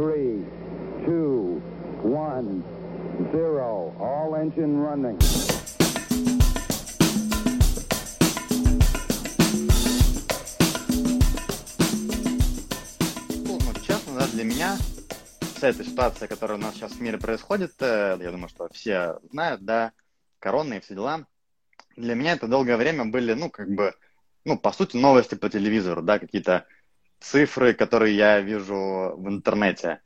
three, two, one, zero. All engine running. Ну, честно, для меня вся эта ситуация, которая у нас сейчас в мире происходит, э, я думаю, что все знают, да, корона и все дела, для меня это долгое время были, ну, как бы, ну, по сути, новости по телевизору, да, какие-то цифры, которые я вижу в интернете.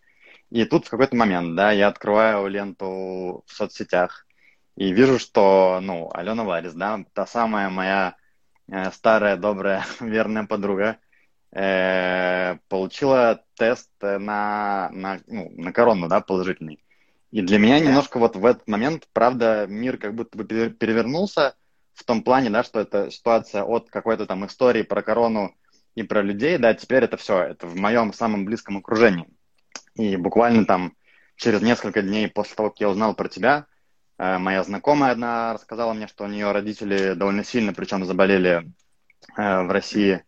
И тут в какой-то момент, да, я открываю ленту в соцсетях и вижу, что, ну, Алена Варис, да, та самая моя э, старая, добрая, верная подруга, э, получила тест на, на, ну, на корону, да, положительный. И для меня немножко вот в этот момент, правда, мир как будто бы перевернулся в том плане, да, что это ситуация от какой-то там истории про корону и про людей, да, теперь это все, это в моем самом близком окружении. И буквально там через несколько дней после того, как я узнал про тебя, э, моя знакомая одна рассказала мне, что у нее родители довольно сильно, причем заболели э, в России.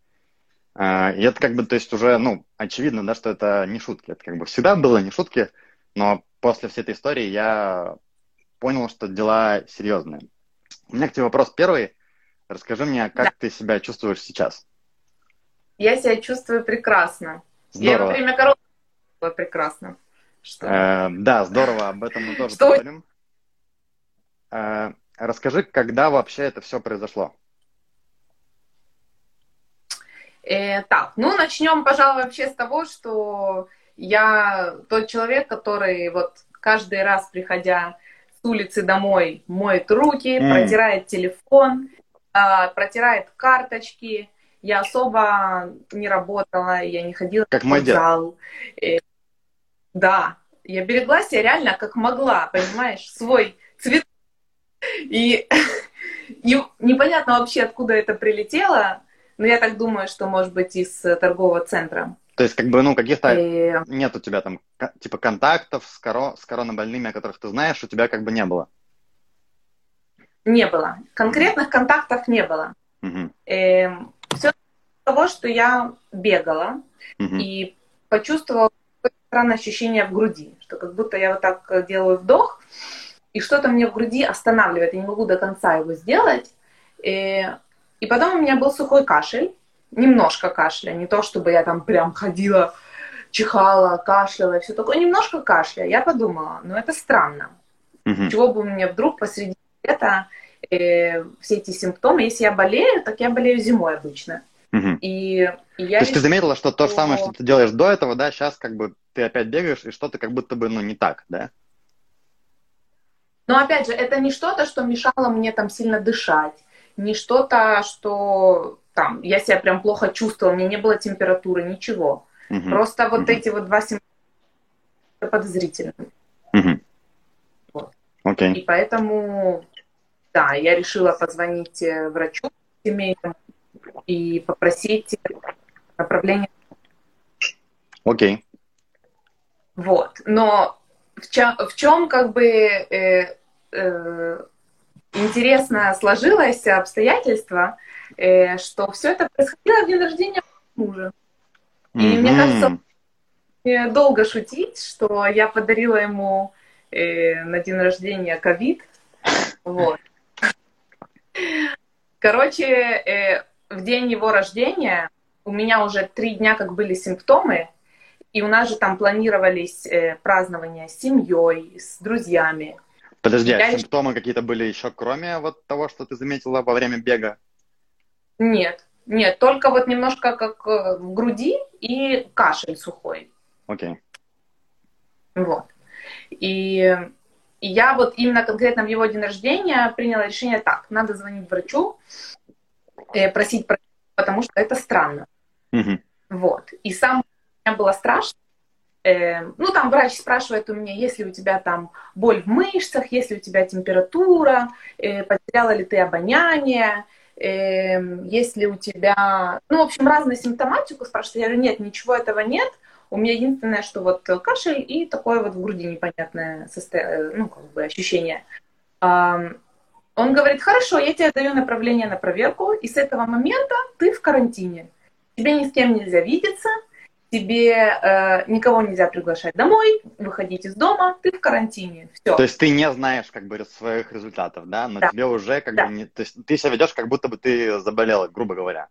Э, и это как бы, то есть уже, ну, очевидно, да, что это не шутки. Это как бы всегда было не шутки, но после всей этой истории я понял, что дела серьезные. У меня к тебе вопрос первый. Расскажи мне, как да. ты себя чувствуешь сейчас? Я себя чувствую прекрасно. Здорово. Я во время короны было прекрасно. Что... Э, да, здорово, об этом мы тоже что... поговорим. Э, расскажи, когда вообще это все произошло? Э, так, ну начнем, пожалуй, вообще с того, что я тот человек, который вот каждый раз, приходя с улицы домой, моет руки, mm. протирает телефон, э, протирает карточки, я особо не работала, я не ходила как в зал. Э, да, я берегла себя реально как могла, понимаешь, свой цвет. И не, непонятно вообще, откуда это прилетело, но я так думаю, что, может быть, из торгового центра. То есть, как бы, ну, каких-то и... Э, нет у тебя там, типа, контактов с, коро... с коронабольными, о которых ты знаешь, у тебя как бы не было? Не было. Конкретных контактов не было. Угу. Эм, все того, что я бегала угу. и почувствовала странное ощущение в груди, что как будто я вот так делаю вдох, и что-то мне в груди останавливает, я не могу до конца его сделать. И, и потом у меня был сухой кашель, немножко кашля, не то чтобы я там прям ходила, чихала, кашляла и все такое, немножко кашля. Я подумала, ну это странно. Угу. Чего бы мне вдруг посреди лета э, все эти симптомы, если я болею, так я болею зимой обычно. Угу. И, и я то есть ты заметила, что то же самое, что ты делаешь до этого, да, сейчас как бы ты опять бегаешь, и что-то как будто бы, ну, не так, да? Но опять же, это не что-то, что мешало мне там сильно дышать, не что-то, что там я себя прям плохо чувствовала, у меня не было температуры, ничего. Угу. Просто вот угу. эти вот два симптома подозрительные. Угу. Вот. Okay. И поэтому, да, я решила позвонить э, врачу семейному и попросить направление. Окей. Okay. Вот. Но в чем, в чем как бы э, э, интересно сложилось обстоятельство, э, что все это происходило в день рождения мужа. И mm-hmm. мне кажется, долго шутить, что я подарила ему э, на день рождения ковид. Вот. Короче, э, в день его рождения у меня уже три дня как были симптомы, и у нас же там планировались э, празднования с семьей, с друзьями. Подожди, а симптомы какие-то были еще, кроме вот того, что ты заметила во время бега? Нет, нет, только вот немножко как э, в груди и кашель сухой. Окей. Okay. Вот. И, и я вот именно конкретно в его день рождения приняла решение так, надо звонить врачу, э, просить, потому что это странно. Mm-hmm. Вот. И сам меня было страшно. Э, ну, там врач спрашивает у меня, есть ли у тебя там боль в мышцах, есть ли у тебя температура, э, потеряла ли ты обоняние, есть ли у тебя... Ну, в общем, разную симптоматику спрашивают. Я говорю, нет, ничего этого нет. У меня единственное, что вот кашель и такое вот в груди непонятное состояние, ну, как бы ощущение. Он говорит, хорошо, я тебе даю направление на проверку, и с этого момента ты в карантине. Тебе ни с кем нельзя видеться, тебе э, никого нельзя приглашать домой, выходить из дома, ты в карантине, все. То есть ты не знаешь как бы своих результатов, да, но Да. тебе уже как Да. бы не... То есть ты себя ведешь, как будто бы ты заболела, грубо говоря.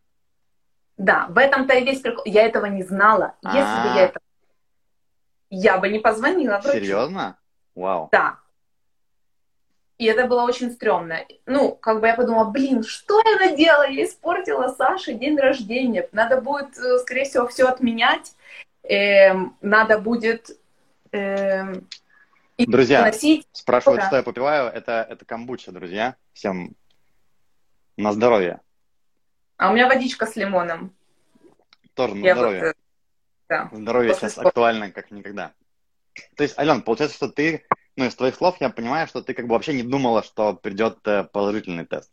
Да, в этом-то и весь прикол. Я этого не знала. Если бы А. я это... Я бы не позвонила врачу. Серьезно? Вау. Да. И это было очень стрёмно. Ну, как бы я подумала, блин, что я наделала? Я испортила Саше день рождения. Надо будет, э, скорее всего, все отменять. Эм, надо будет эм, Друзья, носить. Спрашивают, Да. что я попиваю. Это, это камбуча, друзья. Всем на здоровье. А у меня водичка с лимоном. Тоже на Я вот, здоровье. э, да. Здоровье после сейчас спорта. актуально, как никогда. То есть, Ален, получается, что ты, ну, из твоих слов я понимаю, что ты как бы вообще не думала, что придет э, положительный тест.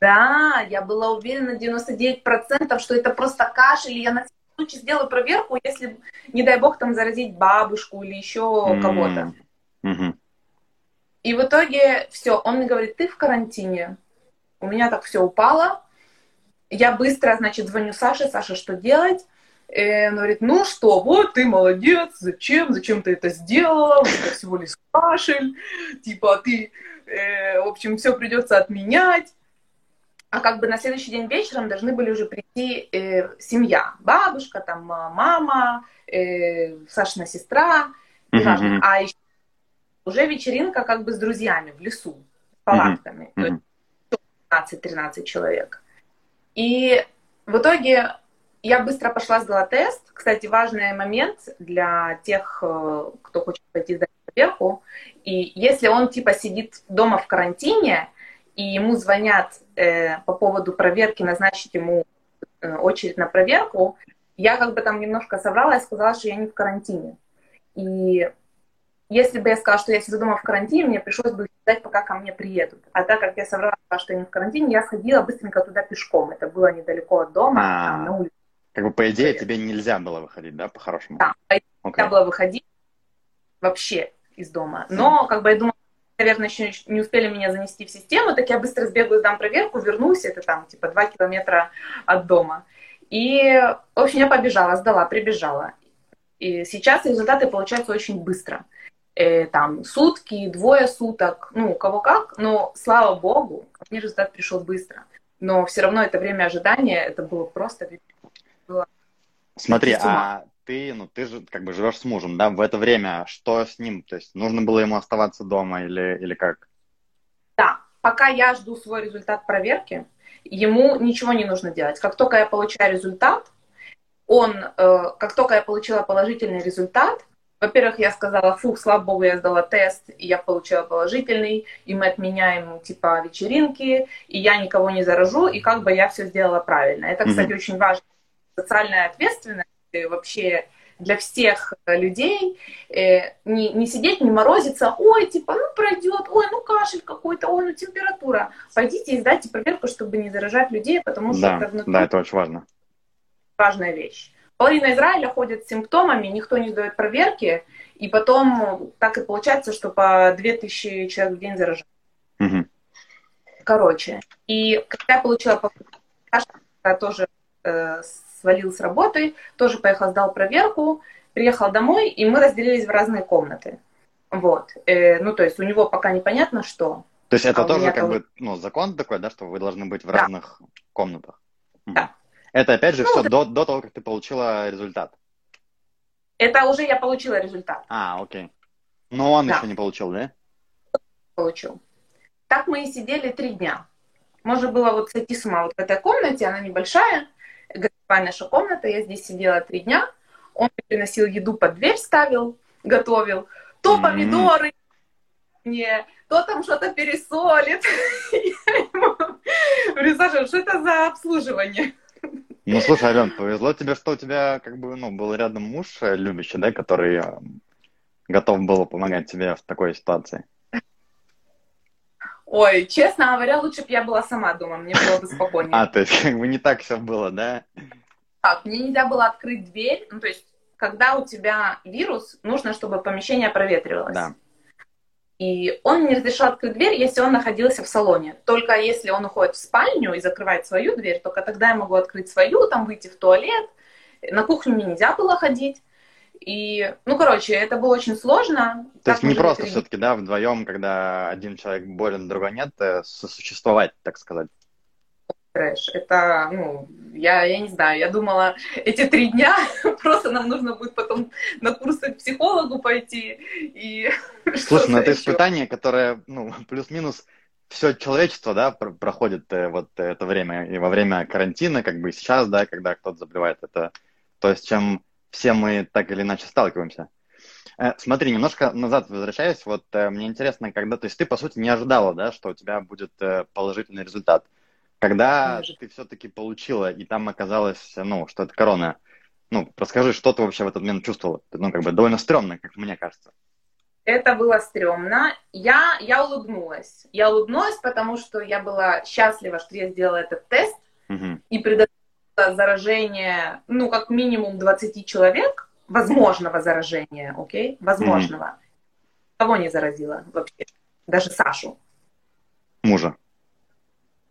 Да, я была уверена 99%, что это просто кашель, и я на всякий случай сделаю проверку, если, не дай бог, там заразить бабушку или еще М, кого-то. мгм. И в итоге все, он мне говорит, ты в карантине. У меня так все упало. Я быстро, значит, звоню Саше, Саша, что делать? И он говорит, ну что, вот ты молодец, зачем, зачем ты это сделала, тебя всего лишь кашель, типа ты, э, в общем, все придется отменять. А как бы на следующий день вечером должны были уже прийти э, семья, бабушка, там а, мама, э, Сашина сестра, неважно. Мгм. А еще уже вечеринка как бы с друзьями в лесу, с палатками. То есть Мгм. 15-13 человек. И в итоге я быстро пошла, сдала тест. Кстати, важный момент для тех, э, кто хочет пойти сдать проверку. И если он типа сидит дома в карантине, и ему звонят э, по поводу проверки, назначить ему э, очередь на проверку, я как бы там немножко соврала и сказала, что я не в карантине. И если бы я сказала, что я сижу дома в карантине, мне пришлось бы ждать, пока ко мне приедут. А так как я соврала, что я не в карантине, я сходила быстренько туда пешком. Это было недалеко от дома, А. там, на улице. Как бы, по идее, тебе нельзя было выходить, да, по-хорошему? Да, Окей. нельзя было выходить вообще из дома. Но, как бы, я думала, наверное, еще не успели меня занести в систему, так я быстро сбегаю, сдам проверку, вернусь, это там, типа, два километра от дома. И, в общем, я побежала, сдала, прибежала. И сейчас результаты получаются очень быстро. Э, там сутки, двое суток, ну, у кого как, но, слава богу, ко мне результат пришел быстро. Но все равно это время ожидания, это было просто... Смотри, С ума. а ты, ну, ты же как бы живешь с мужем, да? В это время что с ним? То есть нужно было ему оставаться дома или, или как? Да, пока я жду свой результат проверки, ему ничего не нужно делать. Как только я получаю результат, он, э, как только я получила положительный результат, во-первых, я сказала, фух, слава богу, я сдала тест, и я получила положительный, и мы отменяем, типа, вечеринки, и я никого не заражу, и как бы я все сделала правильно. Это, кстати, очень важно. Социальная ответственность э, вообще для всех э, людей. Э, не, не сидеть, не морозиться, ой, типа, ну пройдет, ой, ну кашель какой-то, ой, ну температура. Пойдите и сдайте проверку, чтобы не заражать людей, потому что Да, это внутри да, это очень важно. важная вещь. Половина Израиля ходит с симптомами, никто не сдает проверки, и потом так и получается, что по 2000 человек в день заражают. Мгм. Короче, и когда я получила я тоже э, свалил с работы, тоже поехал, сдал проверку, приехал домой, и мы разделились в разные комнаты. Вот. Э, ну, то есть у него пока непонятно, что. То есть это А тоже как тоже- бы, ну, закон такой, да, что вы должны быть в Да. разных комнатах? Да. Это опять же Ну, все это- до, до того, как ты получила результат. Это уже я получила результат. А, окей. Но он Да. еще не получил, да? получил. Так мы и сидели три дня. Можно было вот сойти с ума вот в этой комнате, она небольшая, гостевая наша комната, я здесь сидела три дня, он приносил еду под дверь, ставил, готовил, то М. помидоры мне, то там что-то пересолит. Я ему говорю, Саша, что это за обслуживание? Ну, слушай, Ален, повезло тебе, что у тебя как бы, ну, был рядом муж э, любящий, да, который э, готов был помогать тебе в такой ситуации. Ой, честно говоря, лучше бы я была сама дома, мне было бы спокойнее. А, то есть как бы не так все было, да? Так, мне нельзя было открыть дверь. Ну, то есть, когда у тебя вирус, нужно, чтобы помещение проветривалось. Да. И он не разрешал открыть дверь, если он находился в салоне. Только если он уходит в спальню и закрывает свою дверь, только тогда я могу открыть свою, там выйти в туалет, На кухню мне нельзя было ходить. И, ну, короче, это было очень сложно. То есть не просто все-таки, да, вдвоем, когда один человек болен, другой нет, э, сосуществовать, так сказать. Трэш. Это, ну, я, я не знаю, я думала, эти три дня просто нам нужно будет потом на курсы к психологу пойти. И Слушай, ну это испытание, которое, ну, плюс-минус все человечество, да, проходит э, вот это время, и во время карантина, как бы сейчас, да, когда кто-то заболевает, это то есть чем все мы так или иначе сталкиваемся. Э, смотри, немножко назад возвращаясь, вот э, мне интересно, когда, то есть ты, по сути, не ожидала, да, что у тебя будет положительный результат. Когда Конечно. ты все-таки получила, и там оказалось, ну, что это корона, ну, расскажи, что ты вообще в этот момент чувствовала? Ну, как бы довольно стрёмно, как мне кажется. Это было стрёмно. Я, я улыбнулась. Я улыбнулась, потому что я была счастлива, что я сделала этот тест угу. и предотвратила заражение, ну, как минимум 20 человек, возможного заражения, окей, возможного. Mm-hmm. Кого не заразила вообще? Даже Сашу. Мужа.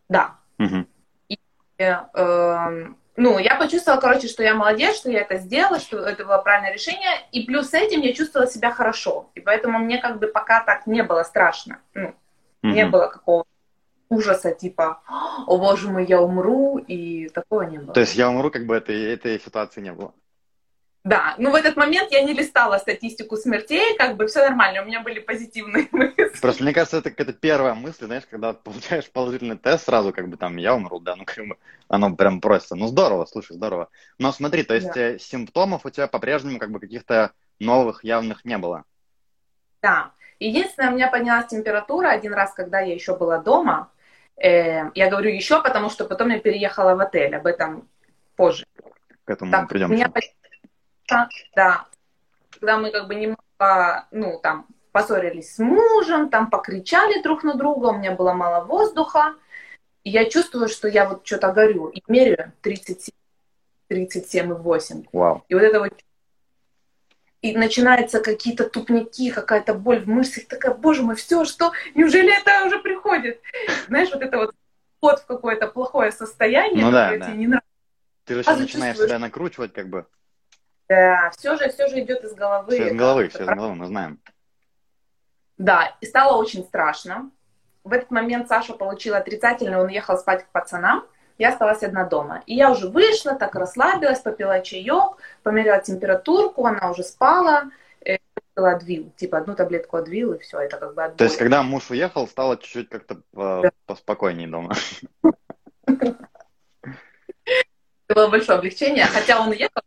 Да. Mm-hmm. И, э, ну, я почувствовала, короче, что я молодец, что я это сделала, что это было правильное решение, и плюс с этим я чувствовала себя хорошо, и поэтому мне как бы пока так не было страшно, ну, mm-hmm. не было какого ужаса, типа, о боже мой, я умру, и такого не было. То есть я умру, как бы этой, этой ситуации не было? Да, ну в этот момент я не листала статистику смертей, как бы все нормально, у меня были позитивные мысли. Просто мне кажется, это какая-то первая мысль, знаешь, когда получаешь положительный тест, сразу как бы там я умру, да, ну как бы оно прям просто, ну здорово, слушай, здорово. Но смотри, то есть да. Э, симптомов у тебя по-прежнему как бы каких-то новых явных не было? Да, единственное, у меня поднялась температура один раз, когда я еще была дома, Э, я говорю еще, потому что потом я переехала в отель, об этом позже. К этому так, придем. Меня... Да, когда мы как бы немного, ну, там, поссорились с мужем, там, покричали друг на друга, у меня было мало воздуха, и я чувствую, что я вот что-то горю, и меряю 37, 37,8. Вау. И вот это вот и начинаются какие-то тупники, какая-то боль в мышцах, такая, боже мой, все, что, неужели это уже приходит? Знаешь, вот это вот вход в какое-то плохое состояние, ну, да, да. тебе не нравится. Ты же сейчас начинаешь себя накручивать, как бы. Да, все же, все же идет из головы. Все из головы, все из головы, мы знаем. Да, и стало очень страшно. В этот момент Саша получил отрицательный, он уехал спать к пацанам я осталась одна дома. И я уже вышла, так расслабилась, попила чаек, померила температурку, она уже спала, э, попила адвил, типа одну таблетку адвил, и все, это как бы отбой. То есть, когда муж уехал, стало чуть-чуть как-то э, да. поспокойнее дома. Было большое облегчение, хотя он уехал,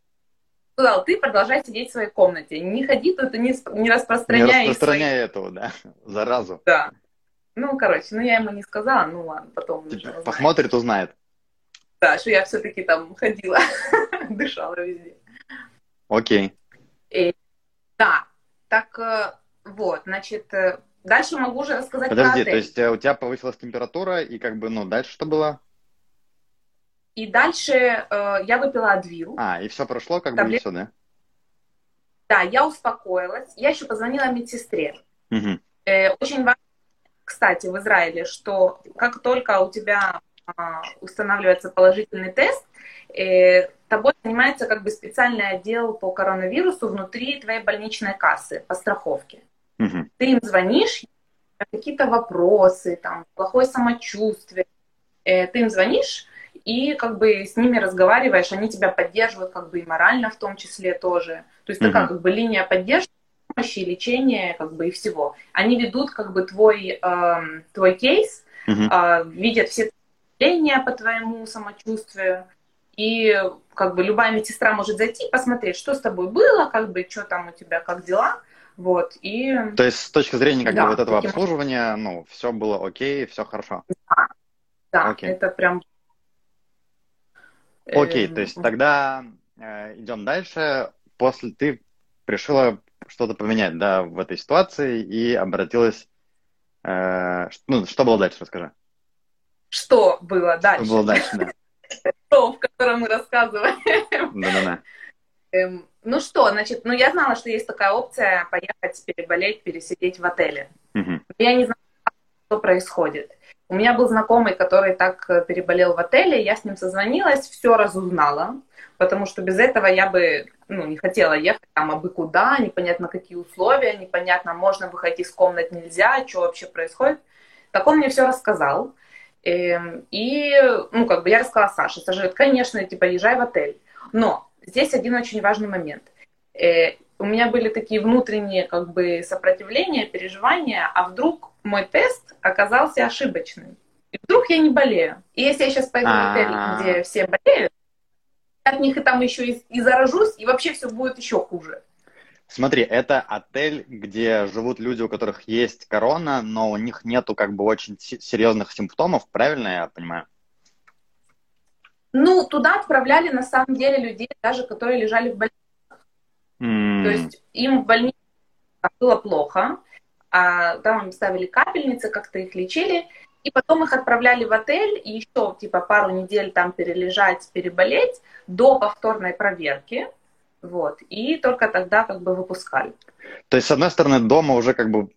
сказал, ты продолжай сидеть в своей комнате, не ходи тут и не, не распространяй. Не распространяй свои... этого, да, заразу. Да. Ну, короче, ну я ему не сказала, ну ладно, потом. Типа, посмотрит, узнает. Да, что я все-таки там ходила, дышала везде. Окей. И, да, так э, вот, значит, э, дальше могу уже рассказать Подожди, то есть э, у тебя повысилась температура, и как бы, ну, дальше что было? И дальше э, я выпила адвил. А, и все прошло, как Таблет... бы, все, да? Да, я успокоилась. Я еще позвонила медсестре. Угу. Э, очень важно, кстати, в Израиле, что как только у тебя а, устанавливается положительный тест, э, тобой занимается как бы специальный отдел по коронавирусу внутри твоей больничной кассы по страховке. Угу. Ты им звонишь, какие-то вопросы, там, плохое самочувствие. Э, ты им звонишь и как бы с ними разговариваешь, они тебя поддерживают как бы и морально в том числе тоже. То есть угу. такая как бы линия поддержки, помощи, лечения как бы и всего. Они ведут как бы твой, э, твой кейс, угу. э, видят все давление по твоему самочувствию. И как бы любая медсестра может зайти, посмотреть, что с тобой было, как бы, что там у тебя, как дела. Вот, и... То есть с точки зрения как да, бы вот этого обслуживания, ну, все было окей, все хорошо. Да, да окей. это прям... Окей, то есть эм, тогда э, идем дальше. После ты решила что-то поменять, да, в этой ситуации и обратилась... Э, ну, что было дальше, расскажи что было дальше. Что было дальше, да. То, в котором мы рассказываем. Да-да-да. Эм, ну что, значит, ну я знала, что есть такая опция поехать, переболеть, пересидеть в отеле. Угу. Я не знала, что происходит. У меня был знакомый, который так э, переболел в отеле, я с ним созвонилась, все разузнала, потому что без этого я бы ну, не хотела ехать там абы куда, непонятно какие условия, непонятно, можно выходить из комнат, нельзя, что вообще происходит. Так он мне все рассказал. Эм, и, ну, как бы я рассказала Саше. Саша говорит, конечно, типа, езжай в отель. Но здесь один очень важный момент. Э, у меня были такие внутренние, как бы, сопротивления, переживания, а вдруг мой тест оказался ошибочным. И вдруг я не болею. И если я сейчас пойду в отель, А. где все болеют, от них и там еще и, и заражусь, и вообще все будет еще хуже. Смотри, это отель, где живут люди, у которых есть корона, но у них нету как бы очень се- серьезных симптомов, правильно я понимаю? Ну, туда отправляли на самом деле людей, даже которые лежали в больнице. М, То есть им в больнице было плохо, а там им ставили капельницы, как-то их лечили, и потом их отправляли в отель, и еще типа пару недель там перележать, переболеть до повторной проверки, вот, и только тогда как бы выпускали. То есть, с одной стороны, дома уже как бы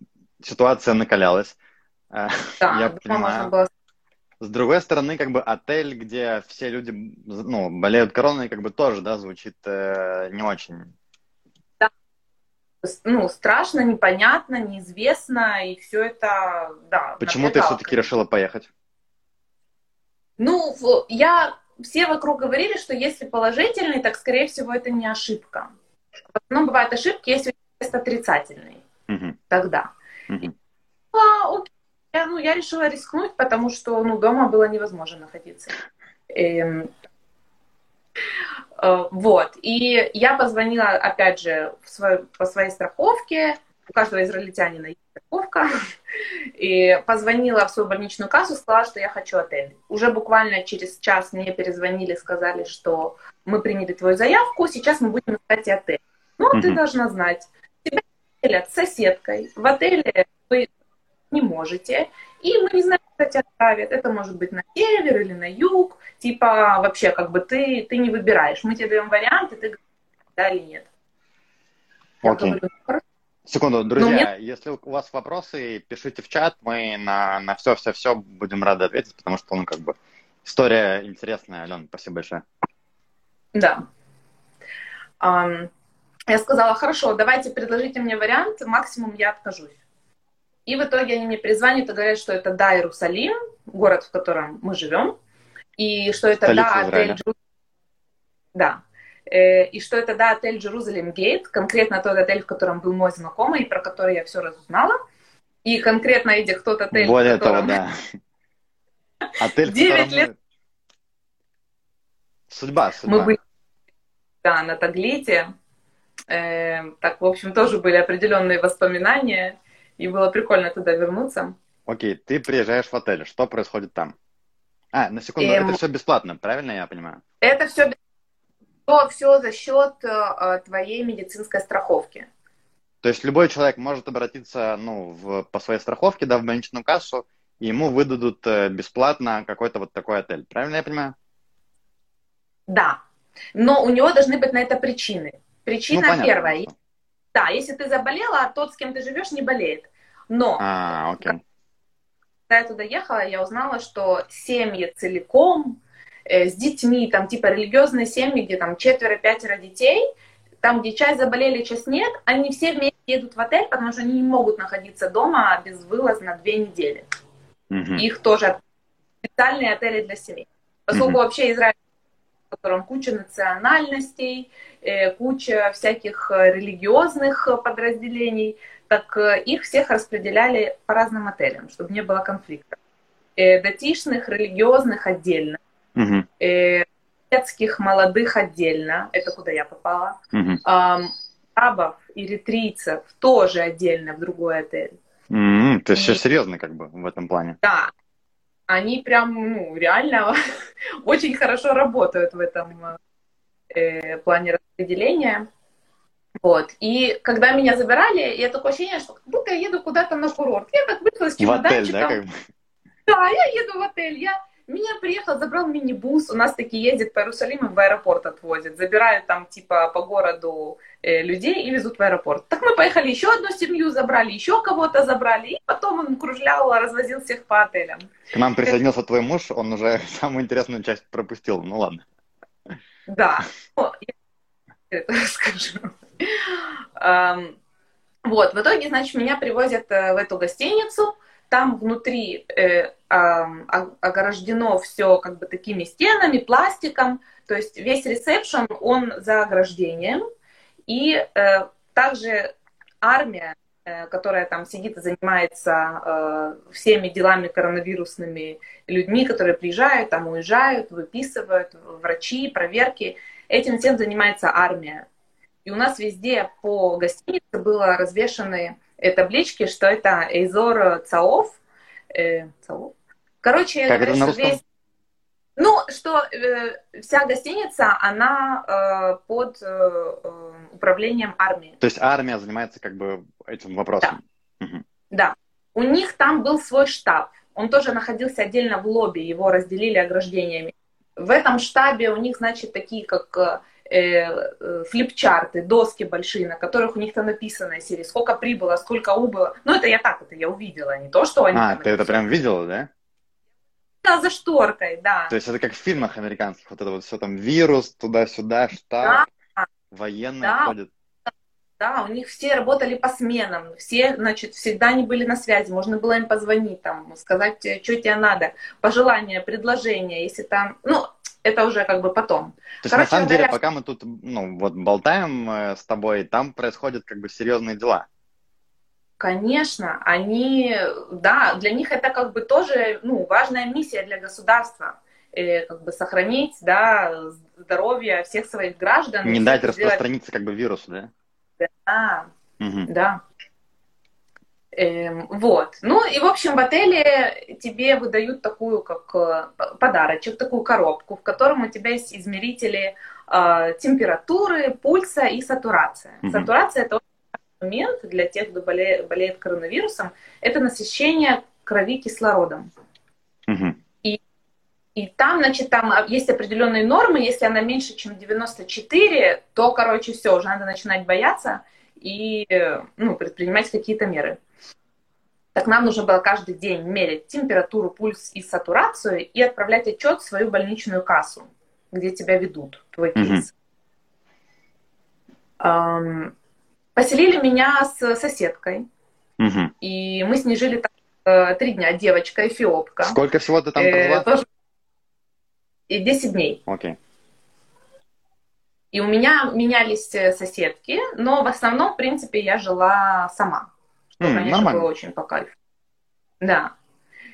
ситуация накалялась. А, Да, Я понимаю. было С другой стороны, как бы отель, где все люди, ну, болеют короной, как бы тоже, да, звучит э, не очень. Ну, страшно, непонятно, неизвестно, и все это, да. Почему ты все-таки решила поехать? Ну, я, все вокруг говорили, что если положительный, так, скорее всего, это не ошибка. В основном бывают ошибки, если тест отрицательный, Мгм, тогда. мгм. А, окей. Я, ну, я решила рискнуть, потому что, ну, дома было невозможно находиться. Эм, вот. И я позвонила, опять же, в свою- по своей страховке. У каждого израильтянина есть страховка. И позвонила в свою больничную кассу, сказала, что я хочу отель. Уже буквально через час мне перезвонили, сказали, что мы приняли твою заявку, сейчас мы будем искать отель. Ну, ты Мгм. должна знать, тебя отелят с соседкой. В отеле вы не можете. И мы не знаем, куда тебя отправят. Это может быть на север или на юг. Типа вообще как бы ты, ты не выбираешь. Мы тебе даем варианты, ты говоришь, да или нет. Окей. Секунду, друзья, Ну, мне- если у вас вопросы, пишите в чат, мы на, на все-все-все будем рады ответить, потому что, ну, как бы, история интересная, Алена, спасибо большое. Да. Ам, я сказала, хорошо, давайте предложите мне вариант, максимум я откажусь. И в итоге они мне перезвонят и говорят, что это да, Иерусалим, город, в котором мы живем, и что это Столица да, отель Да. Э, И что это да, отель Джерузалем Гейт, конкретно тот отель, в котором был мой знакомый, и про который я все разузнала. И конкретно этих тот отель, Более в котором... того, да. Отель, в Девять котором лет. мы- Судьба, судьба. Мы были да, на Таглите. Э, так, в общем, тоже были определенные воспоминания. И было прикольно туда вернуться. Окей, ты приезжаешь в отель, что происходит там? А, на секунду, Эм. это все бесплатно, правильно я понимаю? Это все, все, все за счет э, твоей медицинской страховки. То есть любой человек может обратиться, ну, в, по своей страховке, да, в больничную кассу, и ему выдадут э, бесплатно какой-то вот такой отель, правильно я понимаю? Да. Но у него должны быть на это причины. Причина ну, понятно. первая. Да, если ты заболела, а тот, с кем ты живешь, не болеет. Но А, окей. когда я туда ехала, я узнала, что семьи целиком э, с детьми, там типа религиозные семьи, где там четверо-пятеро детей, там, где часть заболели, часть нет, они все вместе едут в отель, потому что они не могут находиться дома безвылазно две недели. Мгм. Их тоже специальные отели для семей. Поскольку Мгм. вообще Израиль, котором куча национальностей, э, куча всяких э, религиозных э, подразделений, так их всех распределяли по разным отелям, чтобы не было конфликта. Датишных, религиозных отдельно, э, детских, молодых отдельно, это куда я попала. Ам, арабов, эритрийцев тоже отдельно в другой отель. М, То есть все И- серьезно как бы в этом плане. Да, они прям, ну, реально очень хорошо работают в этом э, плане распределения. Вот. И когда меня забирали, я такое ощущение, что как будто я еду куда-то на курорт. Я так вышла с В отель, да, чемоданчиком. как бы? Да, я еду в отель. Я меня приехал, забрал мини-бус, у нас такие ездят по Иерусалиму, в аэропорт отвозят, забирают там типа по городу э, людей и везут в аэропорт. Так мы поехали еще одну семью, забрали еще кого-то забрали, и потом он кружлял, развозил всех по отелям. К нам присоединился твой муж, он уже самую интересную часть пропустил, ну ладно. Да, ну, я это расскажу. Вот, в итоге, значит, меня привозят э, в эту гостиницу, там внутри э, э, ограждено все как бы такими стенами, пластиком, то есть весь ресепшн, он за ограждением, и э, также армия, э, которая там сидит и занимается э, всеми делами коронавирусными людьми, которые приезжают, там уезжают, выписывают, врачи, проверки, этим всем занимается армия. И у нас везде по гостинице было развешаны таблички, что это Эйзор Цаов. Э, Цаов. Короче, как это на русском? Весь... Ну, что э, вся гостиница, она э, под э, э, управлением армии. То есть армия занимается как бы этим вопросом? Да. Угу. да. У них там был свой штаб. Он тоже находился отдельно в лобби, его разделили ограждениями. В этом штабе у них, значит, такие как э, Э, э, флипчарты, доски большие, на которых у них там написано серии, сколько прибыло, сколько убыло. Ну, это я так, это я увидела, не то, что они А, ты это прям видела, да? Да, за шторкой, да. То есть это как в фильмах американских, вот это вот все там вирус, туда-сюда, штаб, да. военные да. ходят. Да, у них все работали по сменам, все, значит, всегда они были на связи, можно было им позвонить, там, сказать, что тебе надо, пожелания, предложения, если там, ну, это уже как бы потом. То есть, Короче, на самом говоря... деле, пока мы тут, ну, вот болтаем э, с тобой, там происходят как бы серьезные дела. Конечно, они, да, для них это как бы тоже, ну, важная миссия для государства, э, как бы сохранить, да, здоровье всех своих граждан. Не дать распространиться как бы вирусу, да? Да, угу. да. Эм, вот. Ну и, в общем, в отеле тебе выдают такую, как э, подарочек, такую коробку, в котором у тебя есть измерители э, температуры, пульса и сатурация. Mm-hmm. Сатурация – это момент для тех, кто болеет, болеет коронавирусом, это насыщение крови кислородом. Mm-hmm. И, и там, значит, там есть определенные нормы, если она меньше, чем 94, то, короче, все, уже надо начинать бояться и ну, предпринимать какие-то меры. Так нам нужно было каждый день мерить температуру, пульс и сатурацию и отправлять отчет в свою больничную кассу, где тебя ведут, твой кейс. Mm-hmm. поселили меня с соседкой, mm-hmm. и мы с ней жили э, три дня, девочка, эфиопка. Сколько всего ты там провела? Э, тоже... И 10 дней. Окей. Okay. И у меня менялись э, соседки, но в основном, в принципе, я жила сама. Что, mm, конечно, нормально. было очень по кайфу. Да.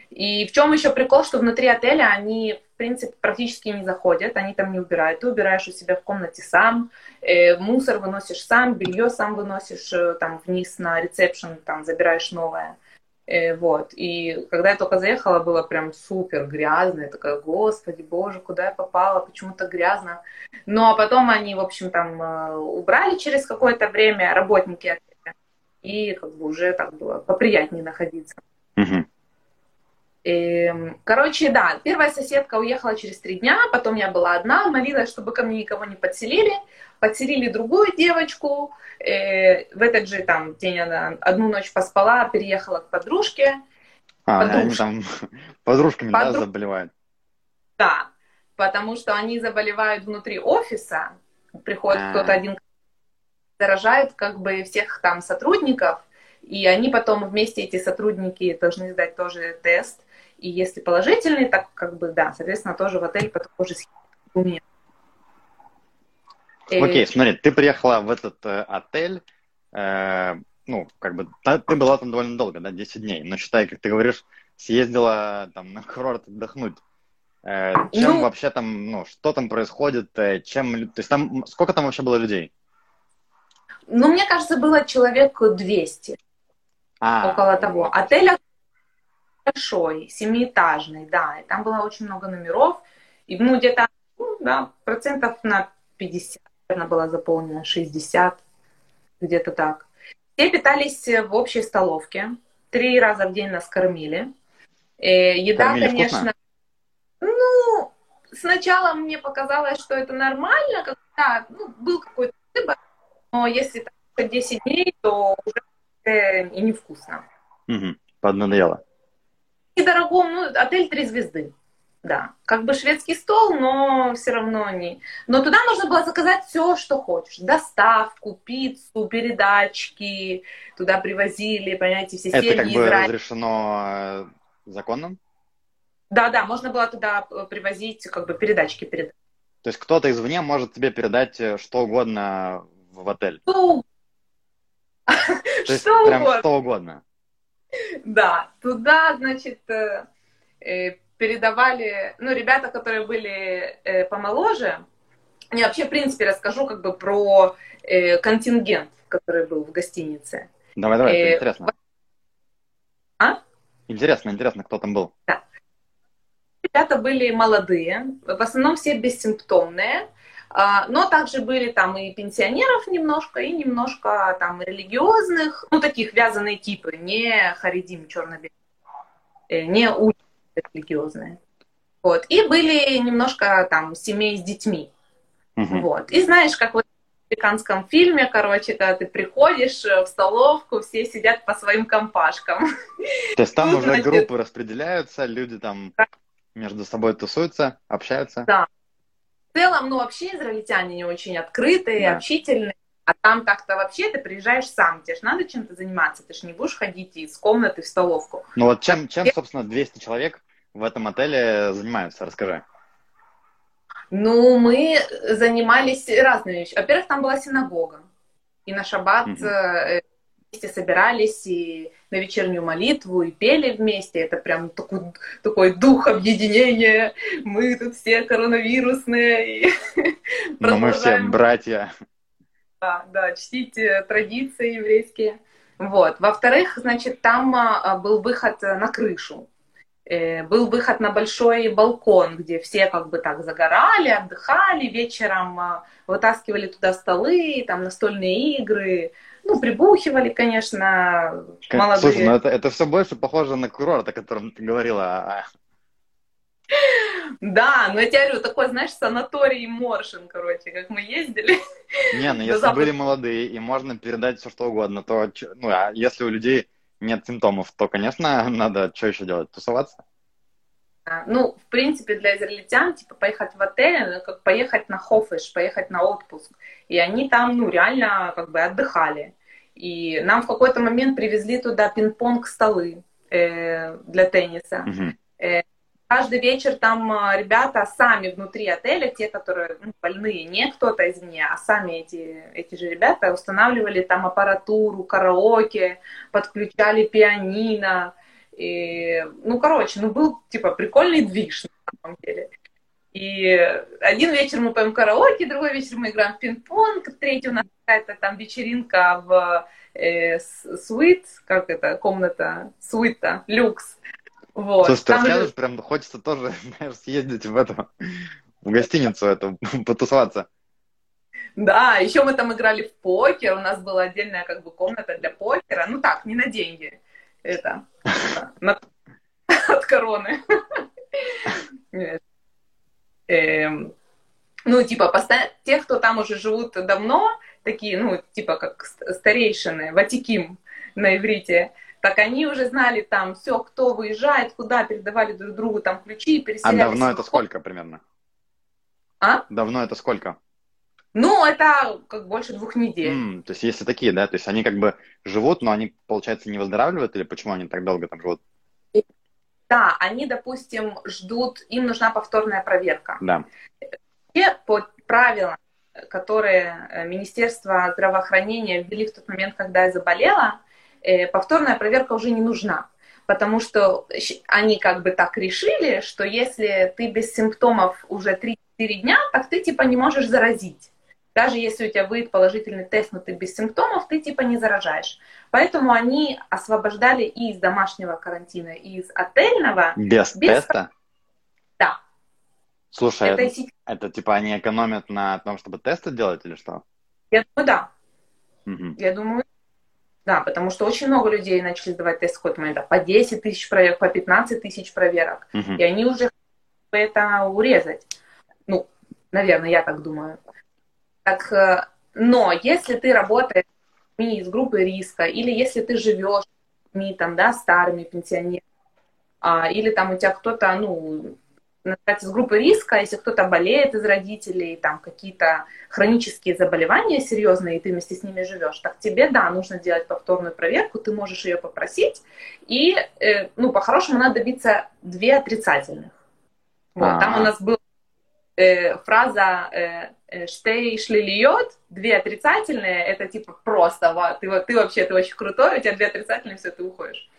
И в чем еще прикол, что внутри отеля они, в принципе, практически не заходят, они там не убирают. Ты убираешь у себя в комнате сам, э, мусор выносишь сам, белье сам выносишь э, там вниз на ресепшн, там забираешь новое. Э, вот. И когда я только заехала, было прям супер грязно. Я такая, господи, боже, куда я попала, почему то грязно. Ну, а потом они, в общем, там э, убрали через какое-то время работники и как бы уже так было поприятнее находиться. Угу. И, короче, да, первая соседка уехала через три дня, потом я была одна, молилась, чтобы ко мне никого не подселили. Подселили другую девочку. Э, в этот же там день она одну ночь поспала, переехала к подружке. А, Подружка. они там подружками, Подруг... да, заболевают? Да, потому что они заболевают внутри офиса. Приходит А-а-а. кто-то один заражают как бы всех там сотрудников, и они потом вместе, эти сотрудники, должны сдать тоже тест. И если положительный, так как бы, да, соответственно, тоже в отель по такой же схеме Окей, okay, смотри, ты приехала в этот э, отель, э, ну, как бы, та, ты была там довольно долго, да, 10 дней, но считай, как ты говоришь, съездила там на курорт отдохнуть. Э, чем ну, вообще там, ну, что там происходит, э, чем, то есть там, сколько там вообще было людей? Ну, мне кажется, было человек 200. А, около того. Отель большой, семиэтажный, да. И там было очень много номеров. И, ну, где-то, ну, да, процентов на 50, наверное, было заполнено, 60, где-то так. Все питались в общей столовке. Три раза в день нас кормили. Э, еда, кормили конечно... Вкусно? сначала мне показалось, что это нормально, когда ну, был какой-то выбор, но если так 10 дней, то уже и невкусно. Угу. Поднадоело. И дорогом, ну, отель три звезды. Да, как бы шведский стол, но все равно не. Но туда можно было заказать все, что хочешь. Доставку, пиццу, передачки. Туда привозили, понимаете, все Это семьи как бы Израиля. разрешено э, законом? Да, да, можно было туда э, привозить как бы передачки перед. То есть кто-то извне может тебе передать э, что угодно в отель? Что То есть Что прям угодно. что угодно. Да, туда, значит, э, э, передавали, ну, ребята, которые были э, помоложе, я вообще, в принципе, расскажу как бы про э, контингент, который был в гостинице. Давай, давай, это Э, интересно. А? Интересно, интересно, кто там был. Ребята были молодые, в основном все бессимптомные, но также были там и пенсионеров немножко, и немножко там религиозных, ну, таких вязаные типы, не харидим черно-белые, э, не улицы религиозные. Вот. И были немножко там семей с детьми. Мгм. Вот. И знаешь, как вот в американском фильме, короче, когда ты приходишь э, в столовку, все сидят по своим компашкам. То есть там Ну, уже значит- группы распределяются, люди там между собой тусуются, общаются. Да. В целом, ну, вообще израильтяне не очень открытые, Да. общительные. А там так-то вообще ты приезжаешь сам, тебе же надо чем-то заниматься, ты же не будешь ходить из комнаты в столовку. Ну вот чем, чем, собственно, 200 человек в этом отеле занимаются, расскажи. Ну, мы занимались разными вещами. Во-первых, там была синагога. И на шаббат Мгм. Вместе собирались и на вечернюю молитву, и пели вместе. Это прям такой, такой дух объединения. Мы тут все коронавирусные. И Но мы все братья. Да, да, чтить традиции еврейские. Вот. Во-вторых, значит, там а, был выход на крышу. Э, Был выход на большой балкон, где все как бы так загорали, отдыхали, вечером а, вытаскивали туда столы, там настольные игры, ну, прибухивали, конечно, Как- молодые. Слушай, ну это, это все больше похоже на курорт, о котором ты говорила. А- Да, но я тебе говорю, такой, знаешь, санаторий Моршин, короче, как мы ездили. Не, ну если были молодые и можно передать все что угодно, то, ну, а если у людей нет симптомов, то, конечно, надо что еще делать? Тусоваться? А, Ну, в принципе, для израильтян, типа, поехать в отель, это как поехать на хофиш, поехать на отпуск. И они там, ну, реально, как бы отдыхали. И нам в какой-то момент привезли туда пинг-понг столы э, для тенниса. Мгм. Каждый вечер там а, ребята сами внутри отеля, те, которые ну, больные, не кто-то извне, а сами эти, эти же ребята устанавливали там аппаратуру, караоке, подключали пианино. И, ну, короче, ну, был, типа, прикольный движ, на самом деле. И один вечер мы поем караоке, другой вечер мы играем в пинг-понг, третий у нас какая-то там вечеринка в э, суит, как это, комната, суита, люкс. Вот. Слушай, ты Там же- рассказываешь, прям хочется тоже, знаешь, съездить в эту, в гостиницу эту, потусоваться. Да, еще мы там играли в покер, у нас была отдельная как бы комната для покера, ну так, не на деньги, это, от короны. Эм, Ну, типа, те, кто там уже живут давно, такие, ну, типа, как ст- старейшины, ватиким на иврите, так они уже знали там все, кто выезжает, куда, передавали друг другу там ключи, А переселялись. давно в это сколько примерно? А? Давно это сколько? Ну, это как больше двух недель. М, то есть если такие, да, то есть они как бы живут, но они, получается, не выздоравливают, или почему они так долго там живут? Да, они, допустим, ждут, им нужна повторная проверка. Да. Все по правилам, которые Министерство здравоохранения ввели в тот момент, когда я заболела, э, повторная проверка уже не нужна. Потому что они как бы так решили, что если ты без симптомов уже 3-4 дня, так ты типа не можешь заразить. Даже если у тебя выйдет положительный тест, но ты без симптомов, ты типа не заражаешь. Поэтому они освобождали и из домашнего карантина, и из отельного. Без, Без- теста? Да, Слушай, это, это, сейчас- это типа они экономят на том, чтобы тесты делать или что? я думаю, да. Мгм. Я думаю, да, потому что очень много людей начали сдавать тест в какой-то момент, по 10 тысяч проверок, по 15 тысяч проверок, Мгм. и они уже хотят это урезать. Ну, наверное, я так думаю. Так, э, но если ты работаешь из группы риска, или если ты живешь с там, да, старыми пенсионерами, а, или там у тебя кто-то, ну, из группы риска, если кто-то болеет из родителей, там какие-то хронические заболевания серьезные, и ты вместе с ними живешь, так тебе, да, нужно делать повторную проверку, ты можешь ее попросить, и, э, ну, по-хорошему надо добиться две отрицательных. Вот, там у нас была э, фраза э «штей шлилиот», две отрицательные, это типа просто, ты, ты вообще, ты очень крутой, у тебя две отрицательные, все, ты уходишь.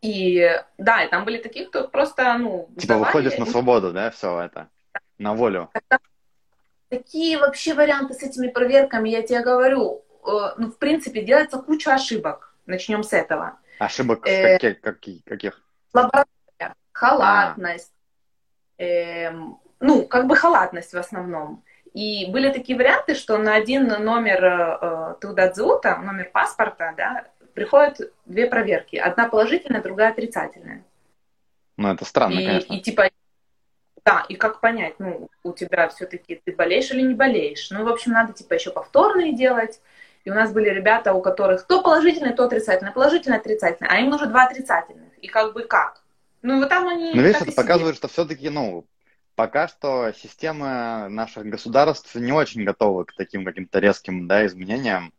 И да, и там были такие, кто просто, ну... Типа давали, выходишь на свободу, да, все это, на волю. Такие вообще варианты с этими проверками, я тебе говорю, э, ну, в принципе, делается куча ошибок. Начнем с этого. Ошибок э, каких? каких? каких? Лаборатория, халатность, а. э, ну, как бы халатность в основном. И были такие варианты, что на один номер э, Тудадзута, номер паспорта, да, приходят две проверки. Одна положительная, другая отрицательная. Ну, это странно, и, конечно. И типа, да, и как понять, ну, у тебя все-таки ты болеешь или не болеешь. Ну, в общем, надо типа еще повторные делать. И у нас были ребята, у которых то положительное, то отрицательное, положительное, отрицательное, а им нужно два отрицательных. И как бы как? Ну, вот там они... Ну, видишь, это показывает, что все-таки, ну, пока что системы наших государств не очень готовы к таким каким-то резким, да, изменениям.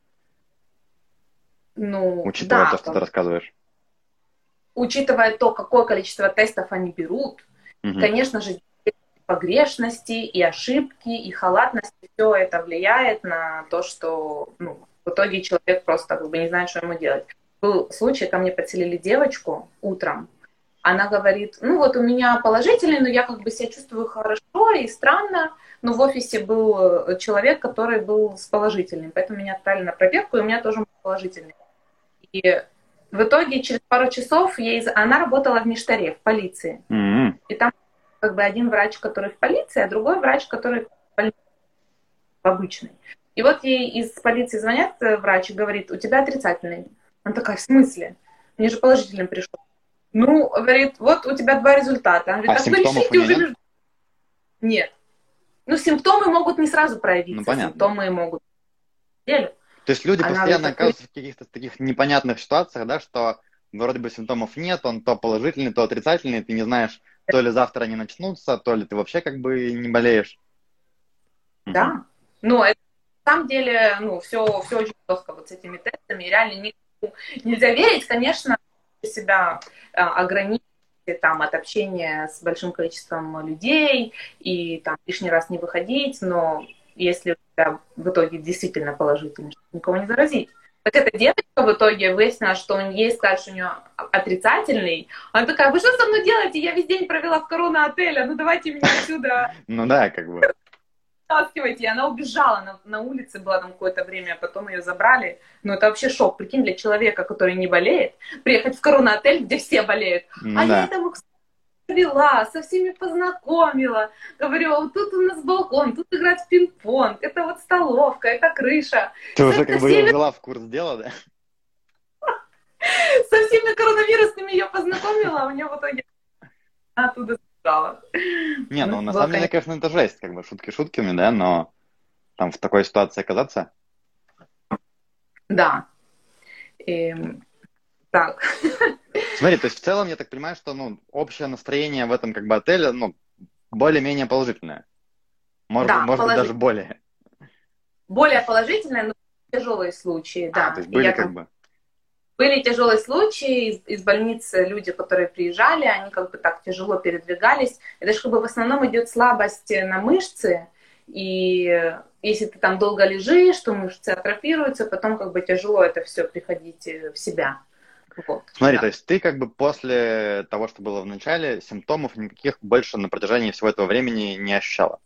Ну, Учитывая да, то, что ты рассказываешь. Учитывая то, какое количество тестов они берут, угу. конечно же, погрешности и ошибки, и халатности, все это влияет на то, что ну, в итоге человек просто как бы не знает, что ему делать. Был случай, ко мне подселили девочку утром, она говорит, ну вот у меня положительный, но я как бы себя чувствую хорошо и странно, но в офисе был человек, который был с положительным, поэтому меня отправили на проверку, и у меня тоже был положительный. И в итоге через пару часов ей, она работала в Ништаре, в полиции. Mm-hmm. И там как бы один врач, который в полиции, а другой врач, который в больнице, обычный. И вот ей из полиции звонят э, врач и говорит, у тебя отрицательный. Она такая, в смысле? Мне же положительным пришел. Ну, говорит, вот у тебя два результата. Она говорит, а так решите уже между... Нет. Ну, симптомы могут не сразу проявиться. Ну, понятно. Симптомы могут. То есть люди Она постоянно оказываются в каких-то таких непонятных ситуациях, да, что вроде бы симптомов нет, он то положительный, то отрицательный, ты не знаешь, то ли завтра они начнутся, то ли ты вообще как бы не болеешь. Да. Угу. Ну, это на самом деле, ну, все, все очень жестко вот с этими тестами. Реально никому нельзя верить, конечно, себя а, ограничить там от общения с большим количеством людей и там лишний раз не выходить, но если у тебя в итоге действительно положительно, никого не заразить. Так эта девочка в итоге выяснила, что ей сказали, что у нее отрицательный. Она такая, вы что со мной делаете? Я весь день провела в корона-отеле, ну давайте меня отсюда. Ну да, как бы. Вытаскивайте. И она убежала на, на улице, была там какое-то время, а потом ее забрали. Ну это вообще шок. Прикинь, для человека, который не болеет, приехать в корона-отель, где все болеют. а я этому, привела, со всеми познакомила. Говорю, а вот тут у нас балкон, тут играть в пинг-понг, это вот столовка, это крыша. Ты уже как бы всеми... ввела в курс дела, да? Со всеми коронавирусными ее познакомила, а у нее в итоге оттуда сбежала. Не, ну, ну на самом деле, конечно, это жесть, как бы шутки шутками, да, но там в такой ситуации оказаться. Да. И... Эм, так. Смотри, то есть в целом я так понимаю, что ну, общее настроение в этом как бы отеле ну, более-менее положительное. Может, да, может быть, даже более. Более положительное, но тяжелые случаи, а, да. то есть были я, как бы... Были тяжелые случаи, из, из больницы люди, которые приезжали, они как бы так тяжело передвигались. Это же как бы в основном идет слабость на мышцы, и если ты там долго лежишь, то мышцы атрофируются, потом как бы тяжело это все приходить в себя. Вот. Смотри, да. то есть ты как бы после того, что было в начале, симптомов никаких больше на протяжении всего этого времени не ощущала?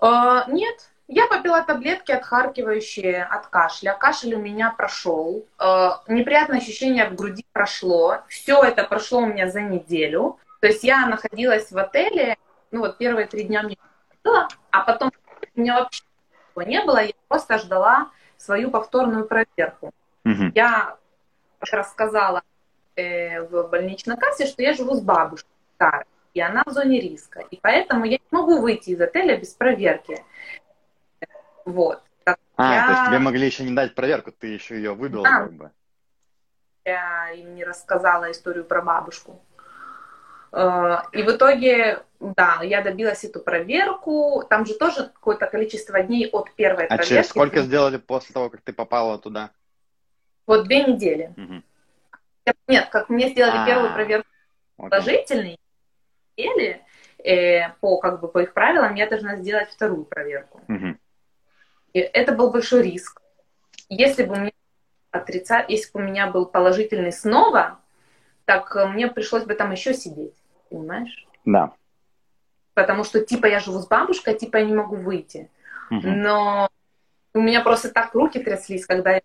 Uh, нет, я попила таблетки отхаркивающие от кашля. Кашель у меня прошел. Uh, неприятное ощущение в груди прошло. Все это прошло у меня за неделю. То есть я находилась в отеле, ну вот первые три дня мне было, а потом у меня вообще ничего не было. Я просто ждала свою повторную проверку. Угу. Я рассказала э, в больничной кассе, что я живу с бабушкой старой. и она в зоне риска. И поэтому я не могу выйти из отеля без проверки. Вот. А, я... то есть тебе могли еще не дать проверку, ты еще ее выбил Да. как бы. я им не рассказала историю про бабушку. Э, И в итоге, да, я добилась эту проверку. Там же тоже какое-то количество дней от первой А проверки. через сколько сделали после того, как ты попала туда? Вот две недели. Мгм. Нет, как мне сделали А, первую проверку Окей. положительный, или э, по как бы по их правилам я должна сделать вторую проверку. Мгм. И это был большой риск. Если бы у меня отрица... если бы у меня был положительный снова, так э, мне пришлось бы там еще сидеть, понимаешь? Да. Потому что типа я живу с бабушкой, типа я не могу выйти. Мгм. Но у меня просто так руки тряслись, когда я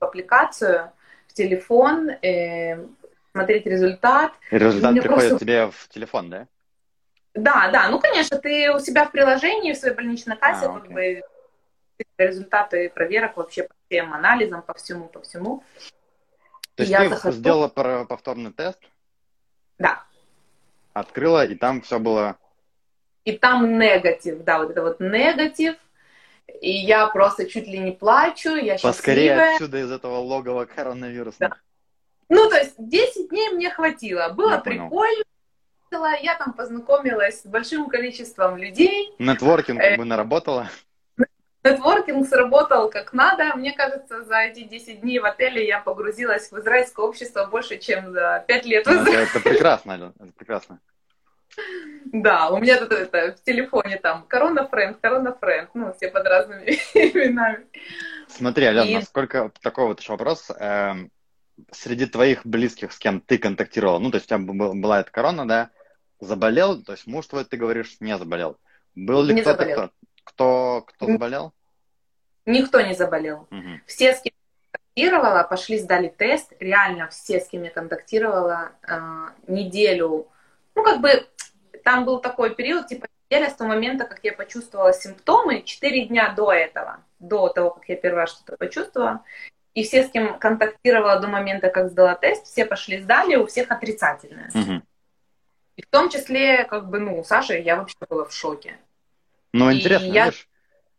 в аппликацию, в телефон, э, смотреть результат. И результат приходит просто- тебе в телефон, да? Да, да, ну, конечно, ты у себя в приложении, в своей больничной кассе, А, как бы, результаты проверок вообще по всем анализам, по всему, по всему. То есть Я ты захожу. сделала повторный тест, Да. открыла, и там все было... И там негатив, да, вот это вот негатив. И я просто чуть ли не плачу, я Поскорее счастливая. отсюда из этого логова коронавируса. Ну, то есть 10 дней мне хватило. Было Я понял. прикольно. Я там познакомилась с большим количеством людей. Нетворкинг Э. как бы наработала. Нетворкинг сработал как надо. Мне кажется, за эти 10 дней в отеле я погрузилась в израильское общество больше, чем за 5 лет Ну. Это, это прекрасно, Ален, это прекрасно. Да, у меня тут это, в телефоне там корона френд, корона френд, ну, все под разными именами. Смотри, Ален, И- насколько такой вот еще вопрос. эм, среди твоих близких, с кем ты контактировал, ну, то есть у тебя был- была эта корона, да, заболел, то есть муж твой, ты говоришь, не заболел. Был ли кто-то, кто, кто, кто заболел? Никто не заболел. Мгм. Все, с кем я контактировала, пошли, сдали тест. Реально все, с кем я контактировала, э, неделю. Ну, как бы там был такой период, типа неделя с того момента, как я почувствовала симптомы, 4 дня до этого, до того, как я раз что-то почувствовала. И все, с кем контактировала до момента, как сдала тест, все пошли, сдали, у всех отрицательное. Мгм. И в том числе, как бы, ну, Саша, я вообще была в шоке. Ну, интересно, я- видишь,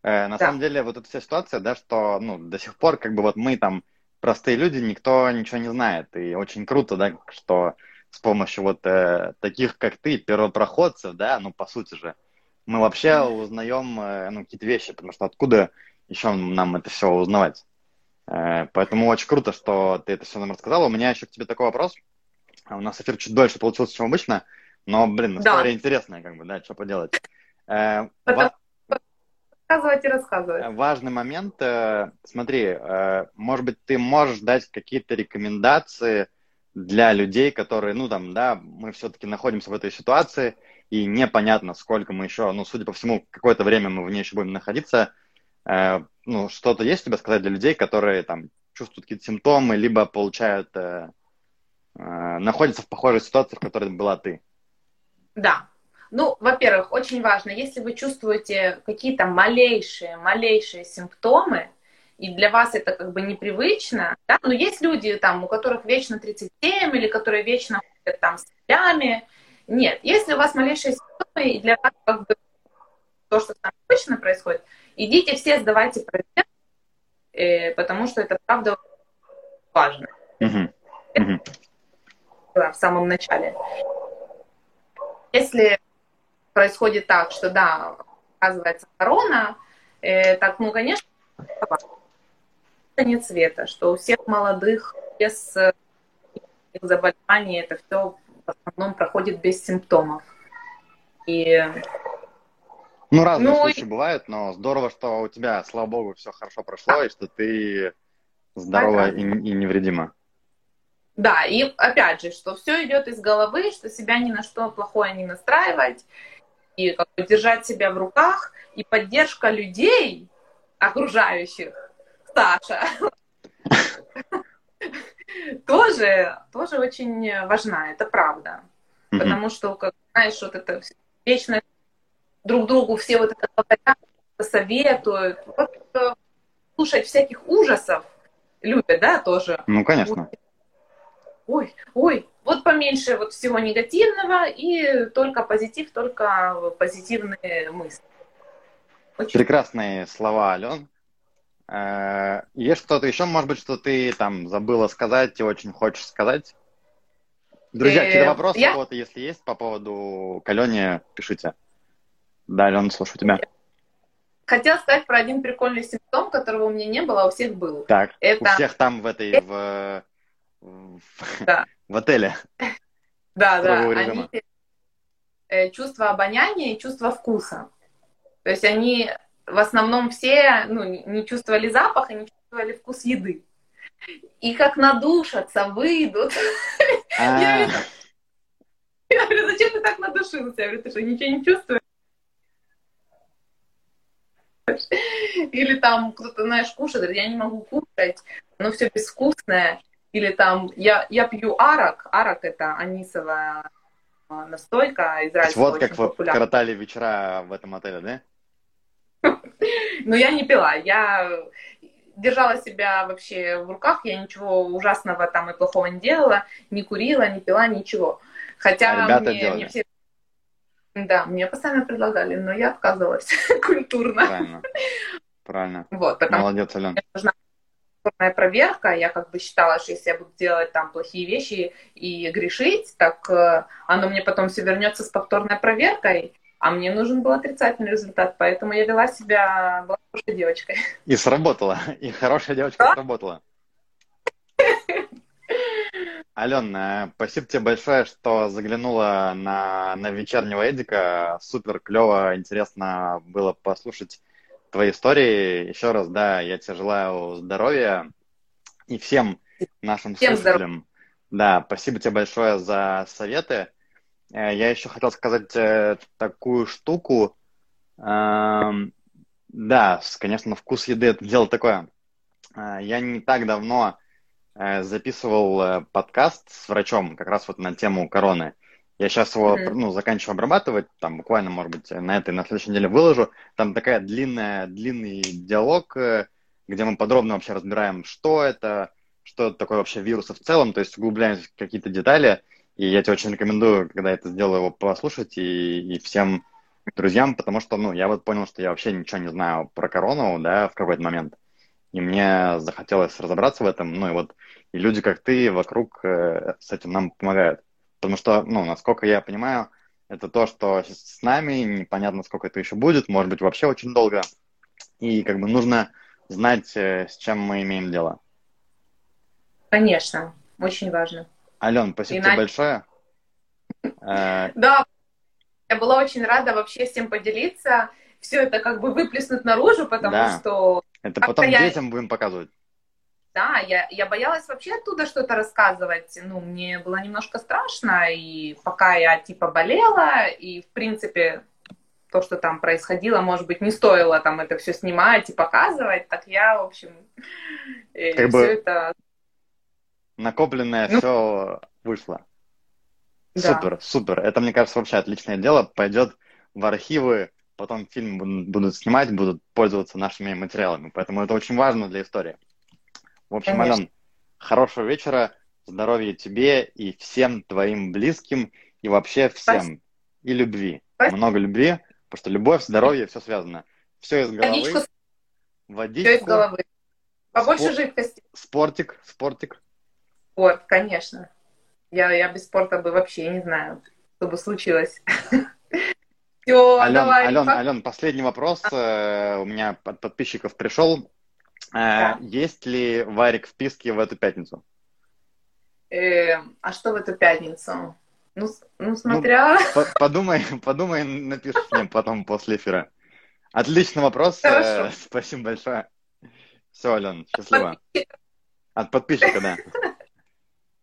э, на Да. самом деле вот эта вся ситуация, да, что, ну, до сих пор, как бы, вот мы там, простые люди, никто ничего не знает, и очень круто, да, что с помощью вот э, таких, как ты, первопроходцев, да, ну, по сути же, мы вообще узнаем, э, ну, какие-то вещи, потому что откуда еще нам это все узнавать? Э, поэтому очень круто, что ты это все нам рассказала. У меня еще к тебе такой вопрос. А У нас эфир чуть дольше получился, чем обычно, но, блин, Да. история интересная, как бы, да, что поделать. Э, Потому- ва- Рассказывать и рассказывать. Важный момент. э, Смотри, э, может быть, ты можешь дать какие-то рекомендации для людей, которые, ну, там, да, мы все-таки находимся в этой ситуации, и непонятно, сколько мы еще, ну, судя по всему, какое-то время мы в ней еще будем находиться. Э, Ну, что-то есть у тебя сказать для людей, которые, там, чувствуют какие-то симптомы, либо получают, э, э, находятся в похожей ситуации, в которой была ты? Да. Ну, во-первых, очень важно, если вы чувствуете какие-то малейшие, малейшие симптомы, и для вас это как бы непривычно, да, но есть люди там, у которых вечно 37 или которые вечно ходят там с солями. Нет, если у вас малейшие симптомы, и для вас как бы то, что там обычно происходит, идите все сдавайте проверку, э, потому что это правда важно Мгм. Мгм. в самом начале. Если происходит так, что да, оказывается корона, э, так, ну, конечно, нет света, что у всех молодых без э, заболеваний это все в основном проходит без симптомов. И Ну, разные Ну, случаи бывают, но здорово, что у тебя, слава богу, все хорошо прошло, и что ты здорова и, и невредима. да, и опять же, что все идет из головы, что себя ни на что плохое не настраивать, и как бы держать себя в руках, и поддержка людей, окружающих, Саша, тоже, тоже очень важна, это правда. Потому что, как, знаешь, вот это вечно друг другу все вот это говорят, советуют. Вот, э, слушать всяких ужасов любят, да, тоже. Ну, конечно. Ой, ой, вот поменьше вот всего негативного и только позитив, только позитивные мысли. Очень... Прекрасные слова, Ален. Э, есть что-то еще, может быть, что ты там забыла сказать и очень хочешь сказать? Друзья, какие-то э, вопросы я... вот, если есть по поводу Калене, пишите. Да, Алена, слушаю тебя. Хотела сказать про один прикольный симптом, которого у меня не было, а у всех был. Так, Это... у всех там в этой, в, да. в отеле. Да, да, они э, чувство обоняния и чувство вкуса. То есть они в основном все ну, не чувствовали запаха, не чувствовали вкус еды. И как надушатся, выйдут. Я говорю, зачем ты так надушился? Я говорю, ты что, ничего не чувствуешь? Или там кто-то, знаешь, кушает, я не могу кушать, но все безвкусное. Или там я, я пью арак, арак это анисовая а, настойка израильская. Вот как вы коротали вечера в этом отеле, да? Но я не пила, я держала себя вообще в руках, я ничего ужасного там и плохого не делала, не курила, не пила, ничего. Хотя а мне, мне все... Да, мне постоянно предлагали, но я отказывалась культурно. Правильно. Правильно. Вот, потому Молодец, Алена. нужна проверка. Я как бы считала, что если я буду делать там плохие вещи и грешить, так э, оно мне потом все вернется с повторной проверкой. А мне нужен был отрицательный результат, поэтому я вела себя, была хорошей девочкой. И сработала. И хорошая девочка да? сработала. Алена, спасибо тебе большое, что заглянула на, на вечернего Эдика. Супер клево, интересно было послушать твои истории. Еще раз, да, я тебе желаю здоровья и всем нашим всем слушателям. Здоров. Да, спасибо тебе большое за советы. Э, я еще хотел сказать э, такую штуку. Эм, да, конечно, вкус еды это дело такое. Э, я не так давно записывал подкаст с врачом как раз вот на тему короны. Я сейчас его mm-hmm. ну, заканчиваю обрабатывать, там буквально, может быть, на этой, на следующей неделе выложу. Там такая длинная, длинный диалог, где мы подробно вообще разбираем, что это, что это такое вообще вирусы в целом, то есть углубляемся в какие-то детали. И я тебе очень рекомендую, когда это сделаю, его послушать и, и всем друзьям, потому что, ну, я вот понял, что я вообще ничего не знаю про корону, да, в какой-то момент. И мне захотелось разобраться в этом, ну, и вот, и люди, как ты, вокруг э, с этим нам помогают. Потому что, ну, насколько я понимаю, это то, что с нами, непонятно, сколько это еще будет, может быть, вообще очень долго. И как бы нужно знать, э, с чем мы имеем дело. Конечно, очень важно. Ален, спасибо Иначе... тебе большое. Э, да, я была очень рада вообще всем поделиться, все это как бы выплеснуть наружу, потому что... Это потом детям будем показывать. Да, я, я боялась вообще оттуда что-то рассказывать. Ну, мне было немножко страшно, и пока я типа болела, и в принципе то, что там происходило, может быть, не стоило там это все снимать и показывать, так я, в общем, э, как все бы... это накопленное ну, все вышло. Да. Супер, супер. Это, мне кажется, вообще отличное дело. Пойдет в архивы, потом фильм будут снимать, будут пользоваться нашими материалами. Поэтому это очень важно для истории. В общем, Конечно. Ален, хорошего вечера, здоровья тебе и всем твоим близким, и вообще всем. Спасибо. И любви. Спасибо. Много любви, потому что любовь, здоровье, все связано. Все из головы. Водичку. Водичку. Все из головы. Побольше Спор... жидкости. Спортик, спортик. Спорт, конечно. Я, я без спорта бы вообще не знаю, что бы случилось. Все, Ален, давай. Ален, Ален, последний вопрос а. у меня от подписчиков пришел. Э, есть ли варик в писке в эту пятницу? Э, а что в эту пятницу? Ну, ну смотря... Ну, подумай, подумай, напишешь мне потом после эфира. Отличный вопрос. Хорошо. Спасибо большое. Все, Ален, счастливо. От подписчика, да.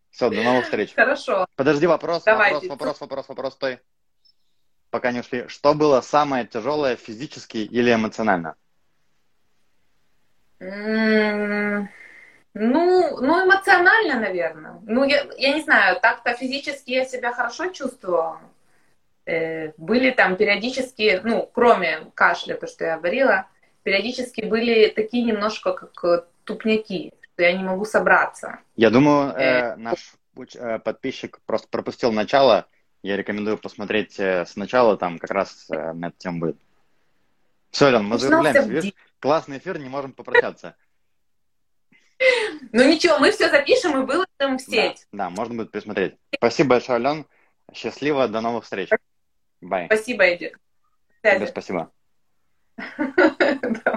Все, до новых встреч. Хорошо. Подожди, вопрос, Давайте. вопрос, вопрос, вопрос, вопрос, стой. Пока не ушли. Что было самое тяжелое физически или эмоционально? Mm, ну, ну, эмоционально, наверное. Ну, я, я не знаю, так-то физически я себя хорошо чувствовала. Э, были там периодически, ну, кроме кашля, то, что я говорила, периодически были такие немножко как тупняки что я не могу собраться. Я думаю, э, э, наш э, подписчик просто пропустил начало, я рекомендую посмотреть э, сначала, там как раз э, на эту тему будет. Все, Лен, мы закругляемся. Видишь, классный эфир, не можем попрощаться. Ну ничего, мы все запишем и выложим в сеть. Да, да, можно будет пересмотреть. Спасибо большое, Ален. Счастливо, до новых встреч. Бай. Спасибо, Эдик. Тебе спасибо.